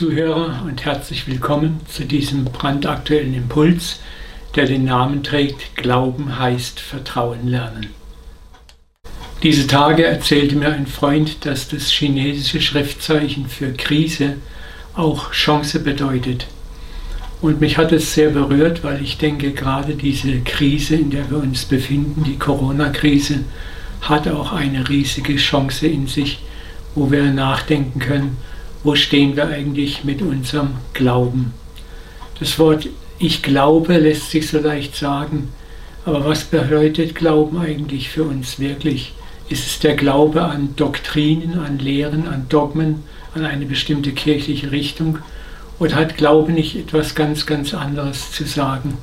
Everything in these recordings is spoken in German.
Zuhörer und herzlich willkommen zu diesem brandaktuellen Impuls, der den Namen trägt Glauben heißt Vertrauen lernen. Diese Tage erzählte mir ein Freund, dass das chinesische Schriftzeichen für Krise auch Chance bedeutet. Und mich hat es sehr berührt, weil ich denke, gerade diese Krise, in der wir uns befinden, die Corona-Krise, hat auch eine riesige Chance in sich, wo wir nachdenken können, wo stehen wir eigentlich mit unserem Glauben. Das Wort ich glaube lässt sich so leicht sagen, aber was bedeutet Glauben eigentlich für uns wirklich? Ist es der Glaube an Doktrinen, an Lehren, an Dogmen, an eine bestimmte kirchliche Richtung? Oder hat Glaube nicht etwas ganz, ganz anderes zu sagen?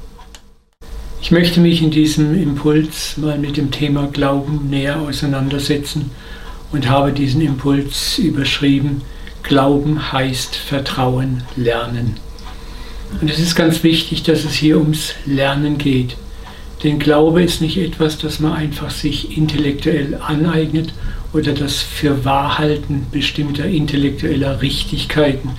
Ich möchte mich in diesem Impuls mal mit dem Thema Glauben näher auseinandersetzen und habe diesen Impuls überschrieben, Glauben heißt Vertrauen lernen. Und es ist ganz wichtig, dass es hier ums Lernen geht. Denn Glaube ist nicht etwas, das man einfach sich intellektuell aneignet oder das für Wahrhalten bestimmter intellektueller Richtigkeiten,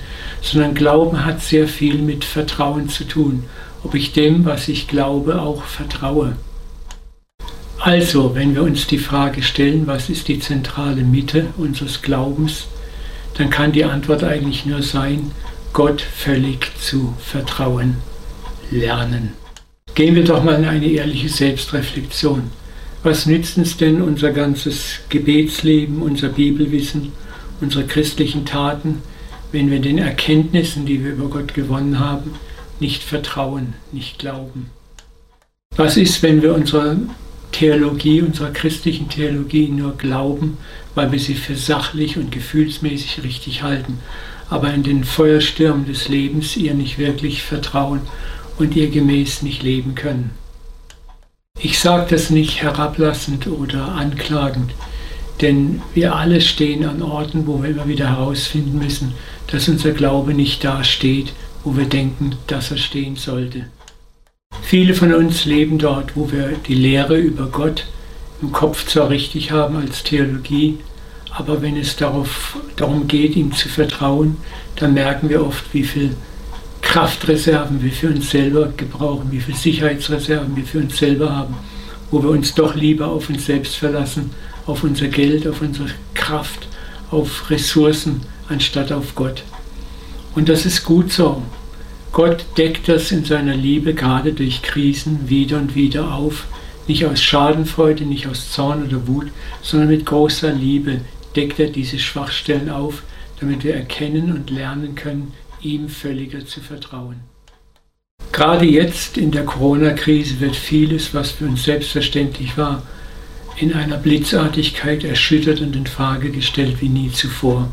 sondern Glauben hat sehr viel mit Vertrauen zu tun, ob ich dem, was ich glaube, auch vertraue. Also, wenn wir uns die Frage stellen, was ist die zentrale Mitte unseres Glaubens, dann kann die Antwort eigentlich nur sein, Gott völlig zu vertrauen lernen. Gehen wir doch mal in eine ehrliche Selbstreflexion. Was nützt uns denn unser ganzes Gebetsleben, unser Bibelwissen, unsere christlichen Taten, wenn wir den Erkenntnissen, die wir über Gott gewonnen haben, nicht vertrauen, nicht glauben? Was ist, wenn wir unserer Theologie, unserer christlichen Theologie nur glauben, weil wir sie für sachlich und gefühlsmäßig richtig halten, aber in den Feuerstürmen des Lebens ihr nicht wirklich vertrauen und ihr gemäß nicht leben können? Ich sage das nicht herablassend oder anklagend, denn wir alle stehen an Orten, wo wir immer wieder herausfinden müssen, dass unser Glaube nicht da steht, wo wir denken, dass er stehen sollte. Viele von uns leben dort, wo wir die Lehre über Gott im Kopf zwar richtig haben als Theologie, aber wenn es darauf, darum geht, ihm zu vertrauen, dann merken wir oft, wie viel Kraftreserven wir für uns selber gebrauchen, wie viel Sicherheitsreserven wir für uns selber haben, wo wir uns doch lieber auf uns selbst verlassen, auf unser Geld, auf unsere Kraft, auf Ressourcen, anstatt auf Gott. Und das ist gut so. Gott deckt das in seiner Liebe gerade durch Krisen wieder und wieder auf, nicht aus Schadenfreude, nicht aus Zorn oder Wut, sondern mit großer Liebe deckt er diese Schwachstellen auf, damit wir erkennen und lernen können, ihm völliger zu vertrauen. Gerade jetzt in der Corona-Krise wird vieles, was für uns selbstverständlich war, in einer Blitzartigkeit erschüttert und in Frage gestellt wie nie zuvor.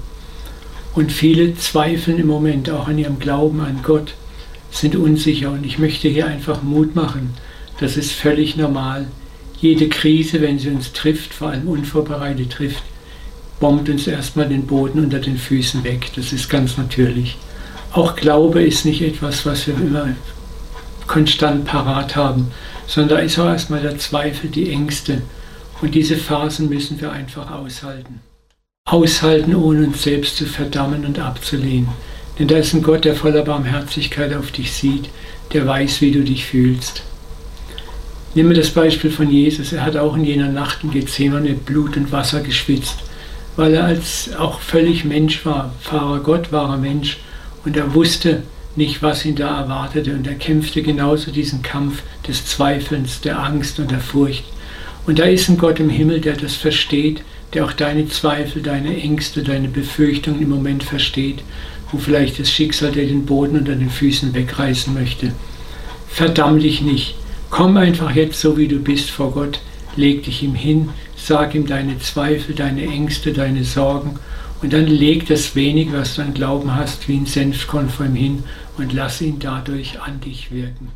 Und viele zweifeln im Moment auch an ihrem Glauben an Gott, sind unsicher und ich möchte hier einfach Mut machen. Das ist völlig normal. Jede Krise, wenn sie uns trifft, vor allem unvorbereitet trifft, bombt uns erstmal den Boden unter den Füßen weg. Das ist ganz natürlich. Auch Glaube ist nicht etwas, was wir immer konstant parat haben, sondern da ist auch erstmal der Zweifel, die Ängste. Und diese Phasen müssen wir einfach aushalten. Aushalten, ohne uns selbst zu verdammen und abzulehnen. Denn da ist ein Gott, der voller Barmherzigkeit auf dich sieht, der weiß, wie du dich fühlst. Nimm mir das Beispiel von Jesus. Er hat auch in jener Nacht in Gethsemane Blut und Wasser geschwitzt weil er als auch völlig Mensch war. Fahrer Gott war er Mensch und er wusste nicht, was ihn da erwartete und er kämpfte genauso diesen Kampf des Zweifelns, der Angst und der Furcht. Und da ist ein Gott im Himmel, der das versteht, der auch deine Zweifel, deine Ängste, deine Befürchtungen im Moment versteht, wo vielleicht das Schicksal dir den Boden unter den Füßen wegreißen möchte. Verdamm dich nicht. Komm einfach jetzt so, wie du bist vor Gott. Leg dich ihm hin, Sag ihm deine Zweifel, deine Ängste, deine Sorgen und dann leg das wenig, was du an Glauben hast, wie ein Senfkorn vor ihm hin und lass ihn dadurch an dich wirken.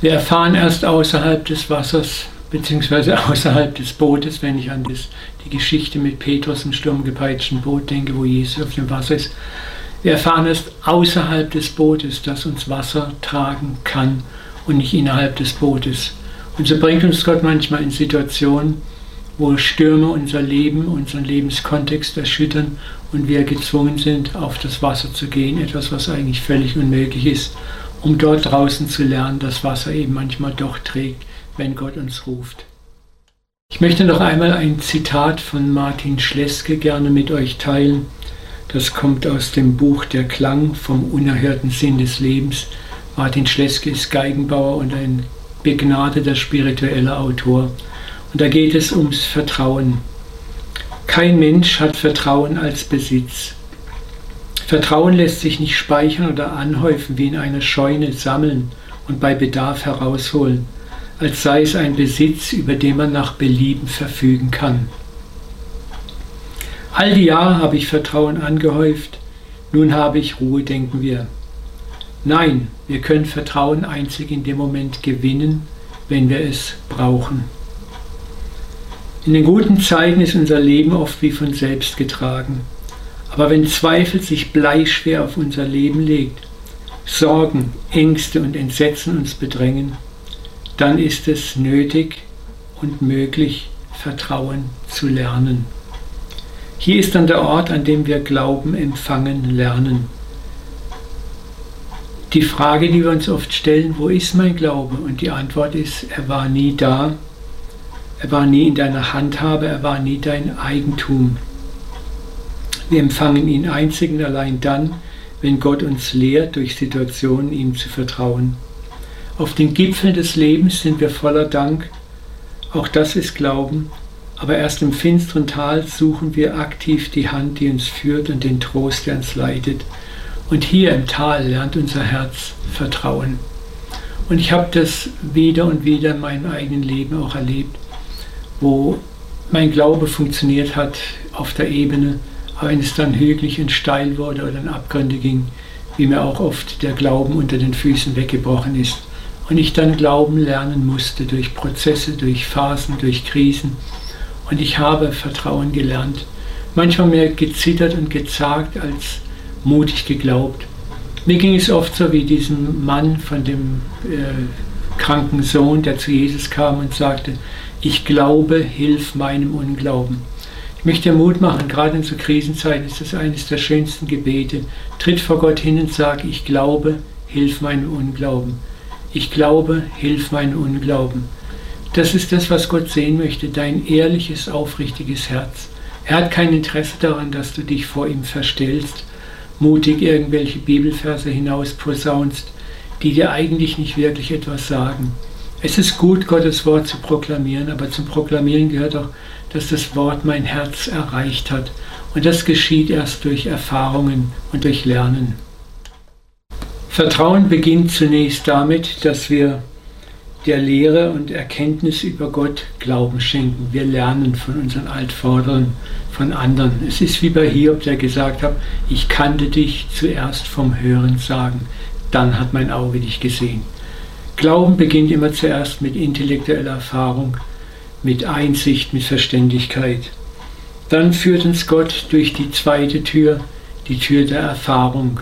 Wir erfahren erst außerhalb des Wassers beziehungsweise außerhalb des Bootes, wenn ich an das, die Geschichte mit Petrus im sturmgepeitschten Boot denke, wo Jesus auf dem Wasser ist. Wir erfahren erst außerhalb des Bootes, dass uns Wasser tragen kann und nicht innerhalb des Bootes. Und so bringt uns Gott manchmal in Situationen, wo Stürme unser Leben, unseren Lebenskontext erschüttern und wir gezwungen sind, auf das Wasser zu gehen, etwas, was eigentlich völlig unmöglich ist, um dort draußen zu lernen, dass Wasser eben manchmal doch trägt, wenn Gott uns ruft. Ich möchte noch einmal ein Zitat von Martin Schleske gerne mit euch teilen. Das kommt aus dem Buch Der Klang vom unerhörten Sinn des Lebens. Martin Schleske ist Geigenbauer und ein begnadeter spiritueller Autor. Und da geht es ums Vertrauen. Kein Mensch hat Vertrauen als Besitz. Vertrauen lässt sich nicht speichern oder anhäufen wie in einer Scheune sammeln und bei Bedarf herausholen, als sei es ein Besitz, über den man nach Belieben verfügen kann. All die Jahre habe ich Vertrauen angehäuft, nun habe ich Ruhe, denken wir. Nein, wir können Vertrauen einzig in dem Moment gewinnen, wenn wir es brauchen. In den guten Zeiten ist unser Leben oft wie von selbst getragen. Aber wenn Zweifel sich bleischwer auf unser Leben legt, Sorgen, Ängste und Entsetzen uns bedrängen, dann ist es nötig und möglich, Vertrauen zu lernen. Hier ist dann der Ort, an dem wir Glauben empfangen lernen. Die Frage, die wir uns oft stellen, wo ist mein Glaube? Und die Antwort ist, er war nie da, er war nie in deiner Handhabe, er war nie dein Eigentum. Wir empfangen ihn einzig und allein dann, wenn Gott uns lehrt, durch Situationen ihm zu vertrauen. Auf den Gipfeln des Lebens sind wir voller Dank. Auch das ist Glauben. Aber erst im finsteren Tal suchen wir aktiv die Hand, die uns führt und den Trost, der uns leitet. Und hier im Tal lernt unser Herz Vertrauen. Und ich habe das wieder und wieder in meinem eigenen Leben auch erlebt wo mein Glaube funktioniert hat auf der Ebene, aber wenn es dann hügelig und steil wurde oder in Abgründe ging, wie mir auch oft der Glauben unter den Füßen weggebrochen ist. Und ich dann Glauben lernen musste durch Prozesse, durch Phasen, durch Krisen. Und ich habe Vertrauen gelernt. Manchmal mehr gezittert und gezagt als mutig geglaubt. Mir ging es oft so wie diesem Mann von dem äh, kranken Sohn, der zu Jesus kam und sagte, ich glaube, hilf meinem Unglauben. Ich möchte Mut machen, gerade in so Krisenzeiten ist das eines der schönsten Gebete. Tritt vor Gott hin und sag, ich glaube, hilf meinem Unglauben. Ich glaube, hilf meinem Unglauben. Das ist das, was Gott sehen möchte, dein ehrliches, aufrichtiges Herz. Er hat kein Interesse daran, dass du dich vor ihm verstellst, mutig irgendwelche Bibelverse hinaus posaunst, die dir eigentlich nicht wirklich etwas sagen. Es ist gut, Gottes Wort zu proklamieren, aber zum Proklamieren gehört auch, dass das Wort mein Herz erreicht hat. Und das geschieht erst durch Erfahrungen und durch Lernen. Vertrauen beginnt zunächst damit, dass wir der Lehre und Erkenntnis über Gott Glauben schenken. Wir lernen von unseren Altvordern, von anderen. Es ist wie bei Hiob, der gesagt hat, ich kannte dich zuerst vom Hören sagen, dann hat mein Auge dich gesehen. Glauben beginnt immer zuerst mit intellektueller Erfahrung, mit Einsicht, mit Verständigkeit. Dann führt uns Gott durch die zweite Tür, die Tür der Erfahrung,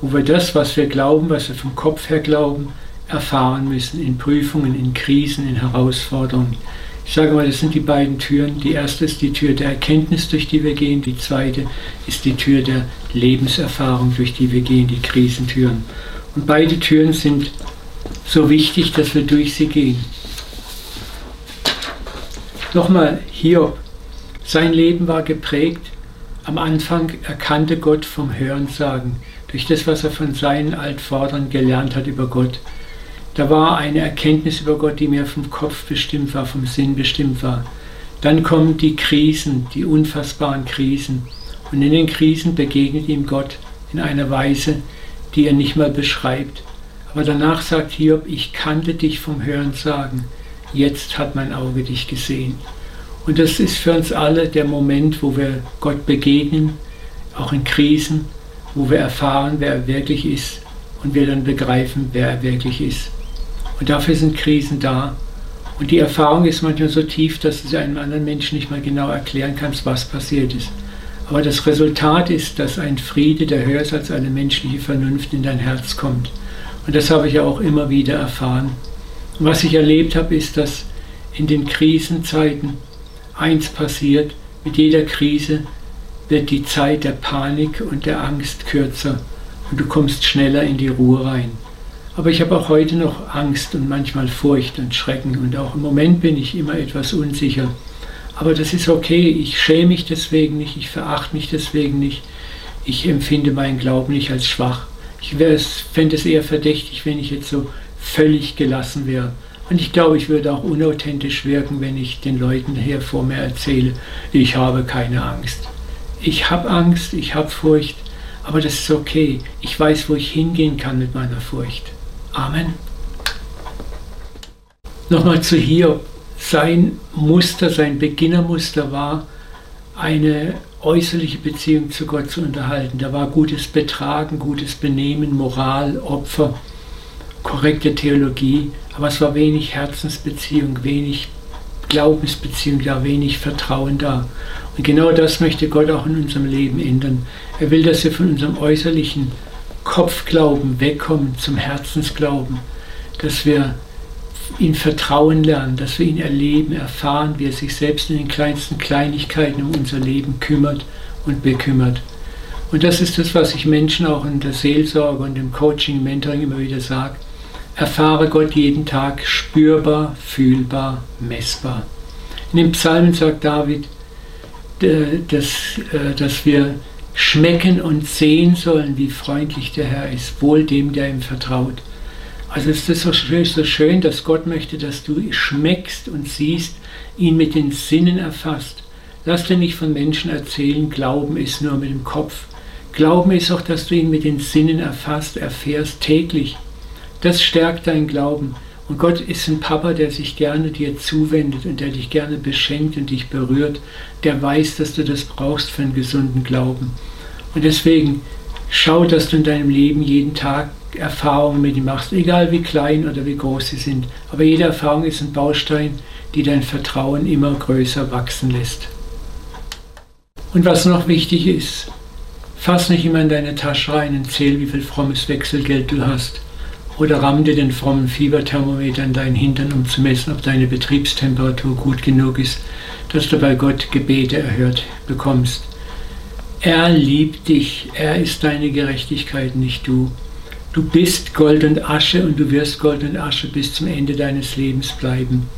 wo wir das, was wir glauben, was wir vom Kopf her glauben, erfahren müssen in Prüfungen, in Krisen, in Herausforderungen. Ich sage mal, das sind die beiden Türen. Die erste ist die Tür der Erkenntnis, durch die wir gehen. Die zweite ist die Tür der Lebenserfahrung, durch die wir gehen, die Krisentüren. Und beide Türen sind so wichtig, dass wir durch sie gehen. Nochmal Hiob. Sein Leben war geprägt. Am Anfang erkannte Gott vom Hörensagen, durch das, was er von seinen Altvordern gelernt hat über Gott. Da war eine Erkenntnis über Gott, die mir vom Kopf bestimmt war, vom Sinn bestimmt war. Dann kommen die Krisen, die unfassbaren Krisen. Und in den Krisen begegnet ihm Gott in einer Weise, die er nicht mal beschreibt. Aber danach sagt Hiob, ich kannte dich vom Hören sagen, jetzt hat mein Auge dich gesehen. Und das ist für uns alle der Moment, wo wir Gott begegnen, auch in Krisen, wo wir erfahren, wer er wirklich ist und wir dann begreifen, wer er wirklich ist. Und dafür sind Krisen da. Und die Erfahrung ist manchmal so tief, dass du einem anderen Menschen nicht mal genau erklären kannst, was passiert ist. Aber das Resultat ist, dass ein Friede, der höher ist als alle menschliche Vernunft, in dein Herz kommt. Und das habe ich ja auch immer wieder erfahren. Und was ich erlebt habe, ist, dass in den Krisenzeiten eins passiert, mit jeder Krise wird die Zeit der Panik und der Angst kürzer und du kommst schneller in die Ruhe rein. Aber ich habe auch heute noch Angst und manchmal Furcht und Schrecken und auch im Moment bin ich immer etwas unsicher. Aber das ist okay, ich schäme mich deswegen nicht, ich verachte mich deswegen nicht, ich empfinde meinen Glauben nicht als schwach. Ich fände es eher verdächtig, wenn ich jetzt so völlig gelassen wäre. Und ich glaube, ich würde auch unauthentisch wirken, wenn ich den Leuten hier vor mir erzähle, ich habe keine Angst. Ich habe Angst, ich habe Furcht, aber das ist okay. Ich weiß, wo ich hingehen kann mit meiner Furcht. Amen. Nochmal zu Hiob. Sein Muster, sein Beginnermuster war, eine äußerliche Beziehung zu Gott zu unterhalten. Da war gutes Betragen, gutes Benehmen, Moral, Opfer, korrekte Theologie, aber es war wenig Herzensbeziehung, wenig Glaubensbeziehung da, wenig Vertrauen da. Und genau das möchte Gott auch in unserem Leben ändern. Er will, dass wir von unserem äußerlichen Kopfglauben wegkommen zum Herzensglauben, dass wir ihn vertrauen lernen, dass wir ihn erleben, erfahren, wie er sich selbst in den kleinsten Kleinigkeiten um unser Leben kümmert und bekümmert. Und das ist das, was ich Menschen auch in der Seelsorge und im Coaching, Mentoring immer wieder sage. Erfahre Gott jeden Tag spürbar, fühlbar, messbar. In den Psalmen sagt David, dass, äh, dass wir schmecken und sehen sollen, wie freundlich der Herr ist, wohl dem, der ihm vertraut. Also ist so schön, so schön, dass Gott möchte, dass du schmeckst und siehst, ihn mit den Sinnen erfasst. Lass dir nicht von Menschen erzählen, Glauben ist nur mit dem Kopf. Glauben ist auch, dass du ihn mit den Sinnen erfasst, erfährst täglich. Das stärkt dein Glauben. Und Gott ist ein Papa, der sich gerne dir zuwendet und der dich gerne beschenkt und dich berührt. Der weiß, dass du das brauchst für einen gesunden Glauben. Und deswegen schau, dass du in deinem Leben jeden Tag Erfahrungen mit ihm machst, egal wie klein oder wie groß sie sind. Aber jede Erfahrung ist ein Baustein, die dein Vertrauen immer größer wachsen lässt. Und was noch wichtig ist, fass nicht immer in deine Tasche rein und zähl, wie viel frommes Wechselgeld du hast. Oder ramm dir den frommen Fieberthermometer in deinen Hintern, um zu messen, ob deine Betriebstemperatur gut genug ist, dass du bei Gott Gebete erhört bekommst. Er liebt dich, er ist deine Gerechtigkeit, nicht du. Du bist Gold und Asche und du wirst Gold und Asche bis zum Ende deines Lebens bleiben.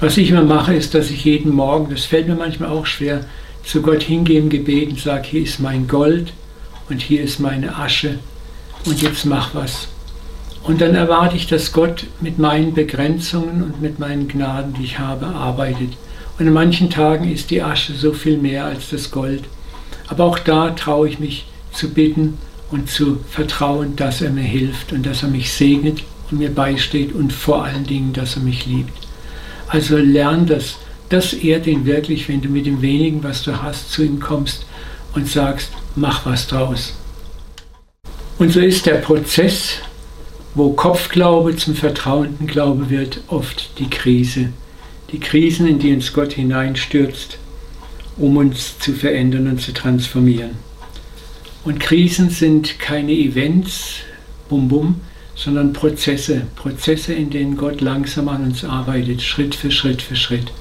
Was ich immer mache, ist, dass ich jeden Morgen, das fällt mir manchmal auch schwer, zu Gott hingehe im Gebet und sage, hier ist mein Gold und hier ist meine Asche und jetzt mach was. Und dann erwarte ich, dass Gott mit meinen Begrenzungen und mit meinen Gnaden, die ich habe, arbeitet. Und an manchen Tagen ist die Asche so viel mehr als das Gold. Aber auch da traue ich mich zu bitten und zu vertrauen, dass er mir hilft und dass er mich segnet und mir beisteht und vor allen Dingen, dass er mich liebt. Also lern das. Das ehrt ihn wirklich, wenn du mit dem wenigen, was du hast, zu ihm kommst und sagst, mach was draus. Und so ist der Prozess, wo Kopfglaube zum vertrauenden Glaube wird, oft die Krise. Die Krisen, in die uns Gott hineinstürzt, um uns zu verändern und zu transformieren. Und Krisen sind keine Events, bum bum, sondern Prozesse. Prozesse, in denen Gott langsam an uns arbeitet, Schritt für Schritt für Schritt,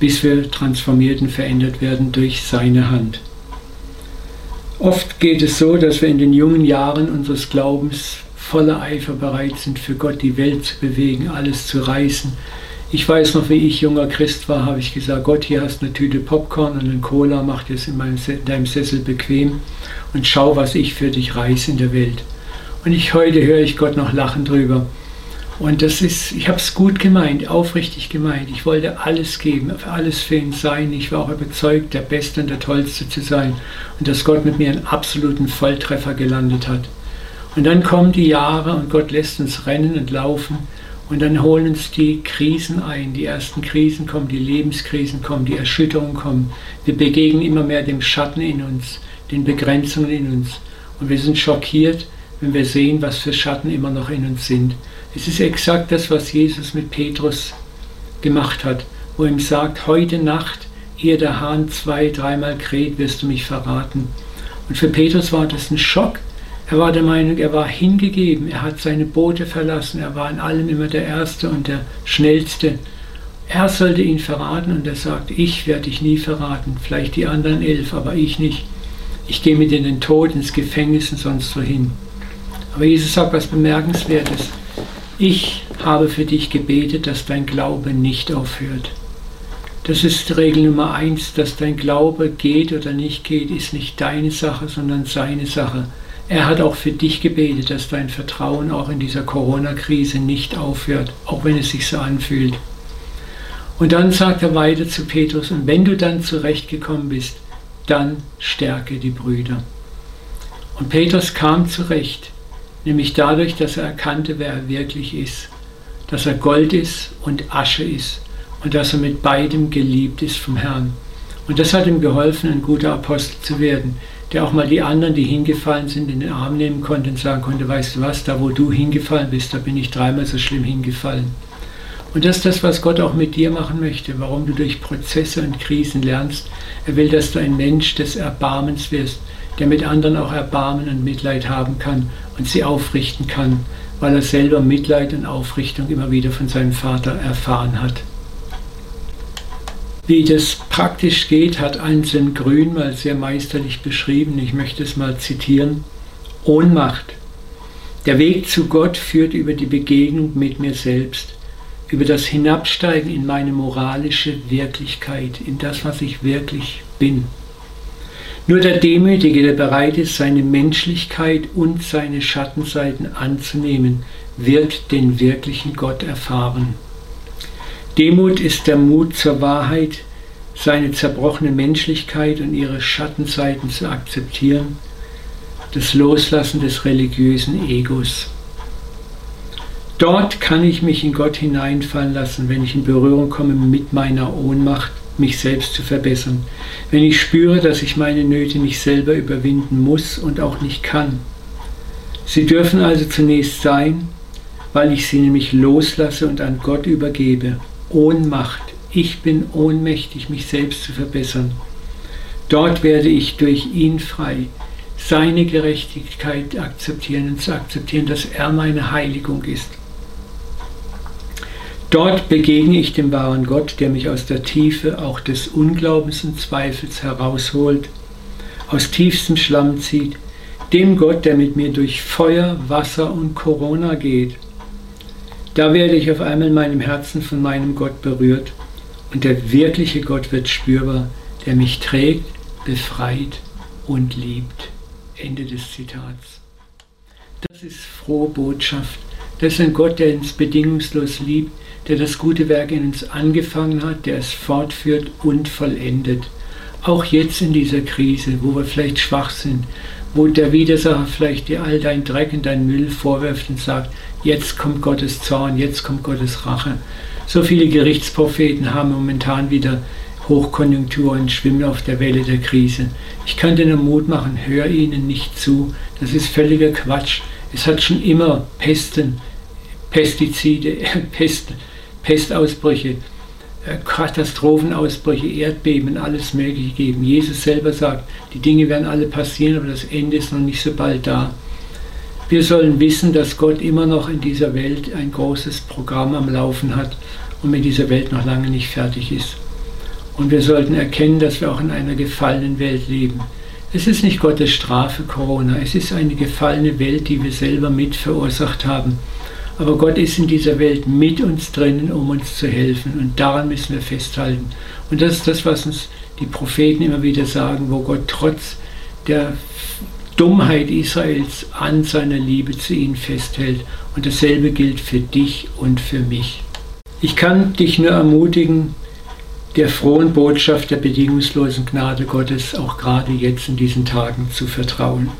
bis wir transformiert und verändert werden durch seine Hand. Oft geht es so, dass wir in den jungen Jahren unseres Glaubens voller Eifer bereit sind, für Gott die Welt zu bewegen, alles zu reißen, ich weiß noch, wie ich junger Christ war, habe ich gesagt, Gott, hier hast du eine Tüte Popcorn und eine Cola, mach dir es in, meinem, in deinem Sessel bequem und schau, was ich für dich reiße in der Welt. Und ich heute höre ich Gott noch lachen drüber. Und das ist, ich habe es gut gemeint, aufrichtig gemeint. Ich wollte alles geben, alles für ihn sein. Ich war auch überzeugt, der Beste und der Tollste zu sein. Und dass Gott mit mir einen absoluten Volltreffer gelandet hat. Und dann kommen die Jahre und Gott lässt uns rennen und laufen. Und dann holen uns die Krisen ein. Die ersten Krisen kommen, die Lebenskrisen kommen, die Erschütterungen kommen. Wir begegnen immer mehr dem Schatten in uns, den Begrenzungen in uns. Und wir sind schockiert, wenn wir sehen, was für Schatten immer noch in uns sind. Es ist exakt das, was Jesus mit Petrus gemacht hat, wo er ihm sagt, heute Nacht, ehe der Hahn zwei, dreimal kräht, wirst du mich verraten. Und für Petrus war das ein Schock, er war der Meinung, er war hingegeben, er hat seine Boote verlassen, er war in allem immer der Erste und der Schnellste. Er sollte ihn verraten und er sagt, ich werde dich nie verraten, vielleicht die anderen elf, aber ich nicht. Ich gehe mit in den Tod, ins Gefängnis und sonst wohin. Aber Jesus sagt was Bemerkenswertes. Ich habe für dich gebetet, dass dein Glaube nicht aufhört. Das ist Regel Nummer eins, dass dein Glaube geht oder nicht geht, ist nicht deine Sache, sondern seine Sache. Er hat auch für dich gebetet, dass dein Vertrauen auch in dieser Corona-Krise nicht aufhört, auch wenn es sich so anfühlt. Und dann sagt er weiter zu Petrus, und wenn du dann zurechtgekommen bist, dann stärke die Brüder. Und Petrus kam zurecht, nämlich dadurch, dass er erkannte, wer er wirklich ist, dass er Gold ist und Asche ist und dass er mit beidem geliebt ist vom Herrn. Und das hat ihm geholfen, ein guter Apostel zu werden, der auch mal die anderen, die hingefallen sind, in den Arm nehmen konnte und sagen konnte, weißt du was, da wo du hingefallen bist, da bin ich dreimal so schlimm hingefallen. Und das ist das, was Gott auch mit dir machen möchte, warum du durch Prozesse und Krisen lernst. Er will, dass du ein Mensch des Erbarmens wirst, der mit anderen auch Erbarmen und Mitleid haben kann und sie aufrichten kann, weil er selber Mitleid und Aufrichtung immer wieder von seinem Vater erfahren hat. Wie das praktisch geht, hat Anselm Grün mal sehr meisterlich beschrieben. Ich möchte es mal zitieren. Ohnmacht. Der Weg zu Gott führt über die Begegnung mit mir selbst, über das Hinabsteigen in meine moralische Wirklichkeit, in das, was ich wirklich bin. Nur der Demütige, der bereit ist, seine Menschlichkeit und seine Schattenseiten anzunehmen, wird den wirklichen Gott erfahren. Demut ist der Mut zur Wahrheit, seine zerbrochene Menschlichkeit und ihre Schattenseiten zu akzeptieren, das Loslassen des religiösen Egos. Dort kann ich mich in Gott hineinfallen lassen, wenn ich in Berührung komme mit meiner Ohnmacht, mich selbst zu verbessern, wenn ich spüre, dass ich meine Nöte nicht selber überwinden muss und auch nicht kann. Sie dürfen also zunächst sein, weil ich sie nämlich loslasse und an Gott übergebe Ohnmacht. Ich bin ohnmächtig, mich selbst zu verbessern. Dort werde ich durch ihn frei, seine Gerechtigkeit akzeptieren und zu akzeptieren, dass er meine Heiligung ist. Dort begegne ich dem wahren Gott, der mich aus der Tiefe auch des Unglaubens und Zweifels herausholt, aus tiefstem Schlamm zieht, dem Gott, der mit mir durch Feuer, Wasser und Corona geht da werde ich auf einmal in meinem Herzen von meinem Gott berührt und der wirkliche Gott wird spürbar, der mich trägt, befreit und liebt. Ende des Zitats. Das ist frohe Botschaft. Das ist ein Gott, der uns bedingungslos liebt, der das gute Werk in uns angefangen hat, der es fortführt und vollendet. Auch jetzt in dieser Krise, wo wir vielleicht schwach sind, wo der Widersacher vielleicht dir all dein Dreck und dein Müll vorwirft und sagt, jetzt kommt Gottes Zorn, jetzt kommt Gottes Rache. So viele Gerichtspropheten haben momentan wieder Hochkonjunktur und schwimmen auf der Welle der Krise. Ich kann dir nur Mut machen, hör ihnen nicht zu. Das ist völliger Quatsch. Es hat schon immer Pesten, Pestizide, Pest, Pestausbrüche, äh, Katastrophenausbrüche, Erdbeben, alles Mögliche geben. Jesus selber sagt, die Dinge werden alle passieren, aber das Ende ist noch nicht so bald da. Wir sollen wissen, dass Gott immer noch in dieser Welt ein großes Programm am Laufen hat und mit dieser Welt noch lange nicht fertig ist. Und wir sollten erkennen, dass wir auch in einer gefallenen Welt leben. Es ist nicht Gottes Strafe, Corona, es ist eine gefallene Welt, die wir selber mit verursacht haben. Aber Gott ist in dieser Welt mit uns drinnen, um uns zu helfen. Und daran müssen wir festhalten. Und das ist das, was uns die Propheten immer wieder sagen, wo Gott trotz der Dummheit Israels an seiner Liebe zu ihnen festhält. Und dasselbe gilt für dich und für mich. Ich kann dich nur ermutigen, der frohen Botschaft der bedingungslosen Gnade Gottes auch gerade jetzt in diesen Tagen zu vertrauen.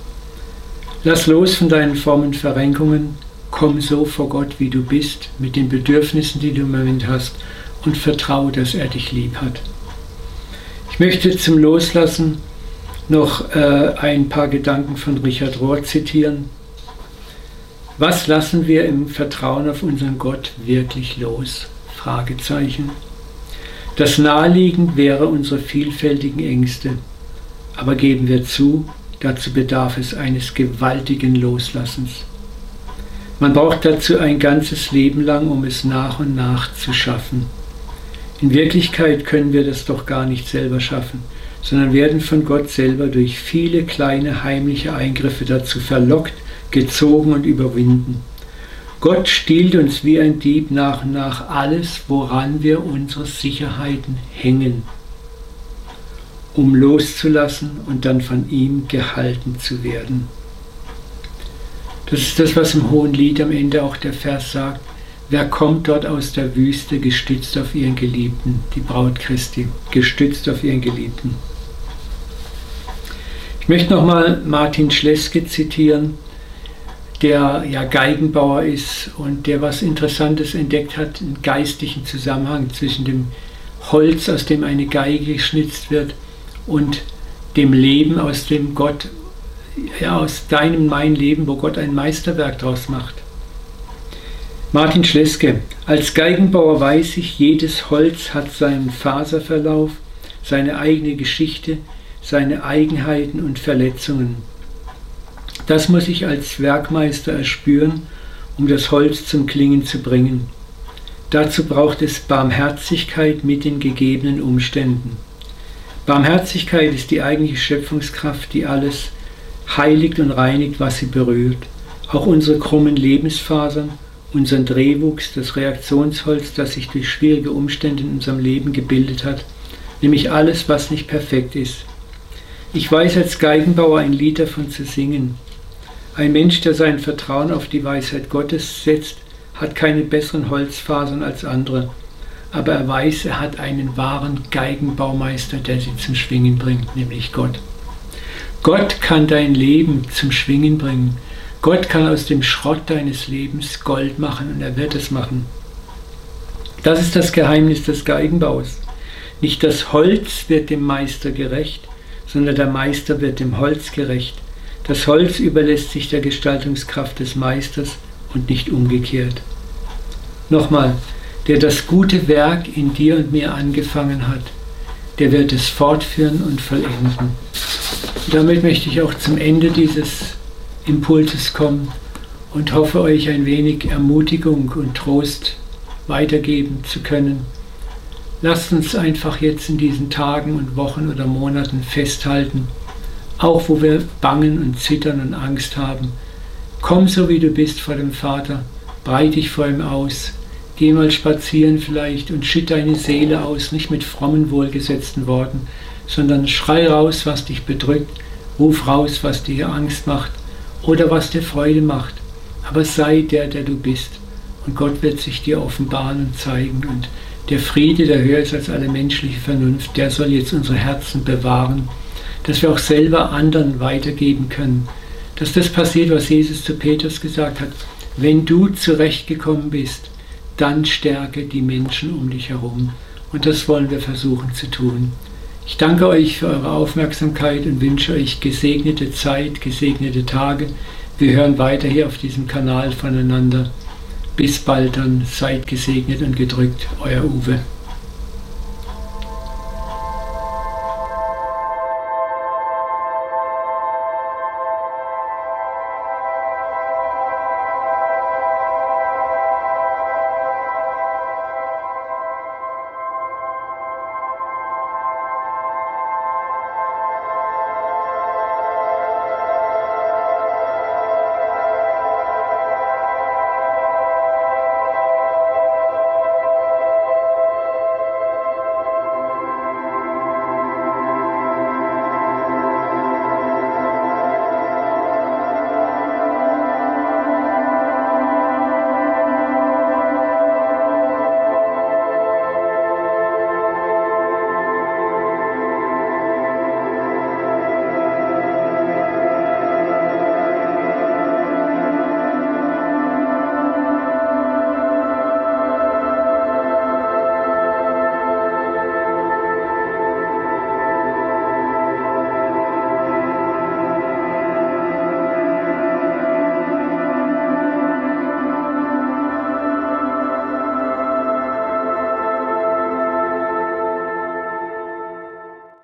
Lass los von deinen frommen Verrenkungen, Komm so vor Gott, wie du bist, mit den Bedürfnissen, die du im Moment hast, und vertraue, dass er dich lieb hat. Ich möchte zum Loslassen noch äh, ein paar Gedanken von Richard Rohr zitieren. Was lassen wir im Vertrauen auf unseren Gott wirklich los? Fragezeichen. Das naheliegend wäre unsere vielfältigen Ängste, aber geben wir zu, dazu bedarf es eines gewaltigen Loslassens. Man braucht dazu ein ganzes Leben lang, um es nach und nach zu schaffen. In Wirklichkeit können wir das doch gar nicht selber schaffen, sondern werden von Gott selber durch viele kleine heimliche Eingriffe dazu verlockt, gezogen und überwinden. Gott stiehlt uns wie ein Dieb nach und nach alles, woran wir unsere Sicherheiten hängen, um loszulassen und dann von ihm gehalten zu werden. Das ist das, was im Hohen Lied am Ende auch der Vers sagt. Wer kommt dort aus der Wüste, gestützt auf ihren Geliebten, die Braut Christi, gestützt auf ihren Geliebten. Ich möchte nochmal Martin Schleske zitieren, der ja Geigenbauer ist und der was Interessantes entdeckt hat, einen geistlichen Zusammenhang zwischen dem Holz, aus dem eine Geige geschnitzt wird, und dem Leben, aus dem Gott, ja, aus deinem, mein Leben, wo Gott ein Meisterwerk draus macht. Martin Schleske, als Geigenbauer weiß ich, jedes Holz hat seinen Faserverlauf, seine eigene Geschichte, seine Eigenheiten und Verletzungen. Das muss ich als Werkmeister erspüren, um das Holz zum Klingen zu bringen. Dazu braucht es Barmherzigkeit mit den gegebenen Umständen. Barmherzigkeit ist die eigentliche Schöpfungskraft, die alles heiligt und reinigt, was sie berührt. Auch unsere krummen Lebensfasern, unseren Drehwuchs, das Reaktionsholz, das sich durch schwierige Umstände in unserem Leben gebildet hat, nämlich alles, was nicht perfekt ist. Ich weiß als Geigenbauer ein Lied davon zu singen. Ein Mensch, der sein Vertrauen auf die Weisheit Gottes setzt, hat keine besseren Holzfasern als andere. Aber er weiß, er hat einen wahren Geigenbaumeister, der sie zum Schwingen bringt, nämlich Gott. Gott kann dein Leben zum Schwingen bringen. Gott kann aus dem Schrott deines Lebens Gold machen und er wird es machen. Das ist das Geheimnis des Geigenbaus. Nicht das Holz wird dem Meister gerecht, sondern der Meister wird dem Holz gerecht. Das Holz überlässt sich der Gestaltungskraft des Meisters und nicht umgekehrt. Nochmal, der das gute Werk in dir und mir angefangen hat, der wird es fortführen und vollenden. Damit möchte ich auch zum Ende dieses Impulses kommen und hoffe euch ein wenig Ermutigung und Trost weitergeben zu können. Lasst uns einfach jetzt in diesen Tagen und Wochen oder Monaten festhalten, auch wo wir bangen und zittern und Angst haben. Komm so wie du bist vor dem Vater, breit dich vor ihm aus, geh mal spazieren vielleicht und schütt deine Seele aus, nicht mit frommen, wohlgesetzten Worten, sondern schrei raus, was dich bedrückt, ruf raus, was dir Angst macht oder was dir Freude macht. Aber sei der, der du bist. Und Gott wird sich dir offenbaren und zeigen. Und der Friede, der höher ist als alle menschliche Vernunft, der soll jetzt unsere Herzen bewahren dass wir auch selber anderen weitergeben können. Dass das passiert, was Jesus zu Petrus gesagt hat. Wenn du zurechtgekommen bist, dann stärke die Menschen um dich herum. Und das wollen wir versuchen zu tun. Ich danke euch für eure Aufmerksamkeit und wünsche euch gesegnete Zeit, gesegnete Tage. Wir hören weiter hier auf diesem Kanal voneinander. Bis bald dann, seid gesegnet und gedrückt, euer Uwe.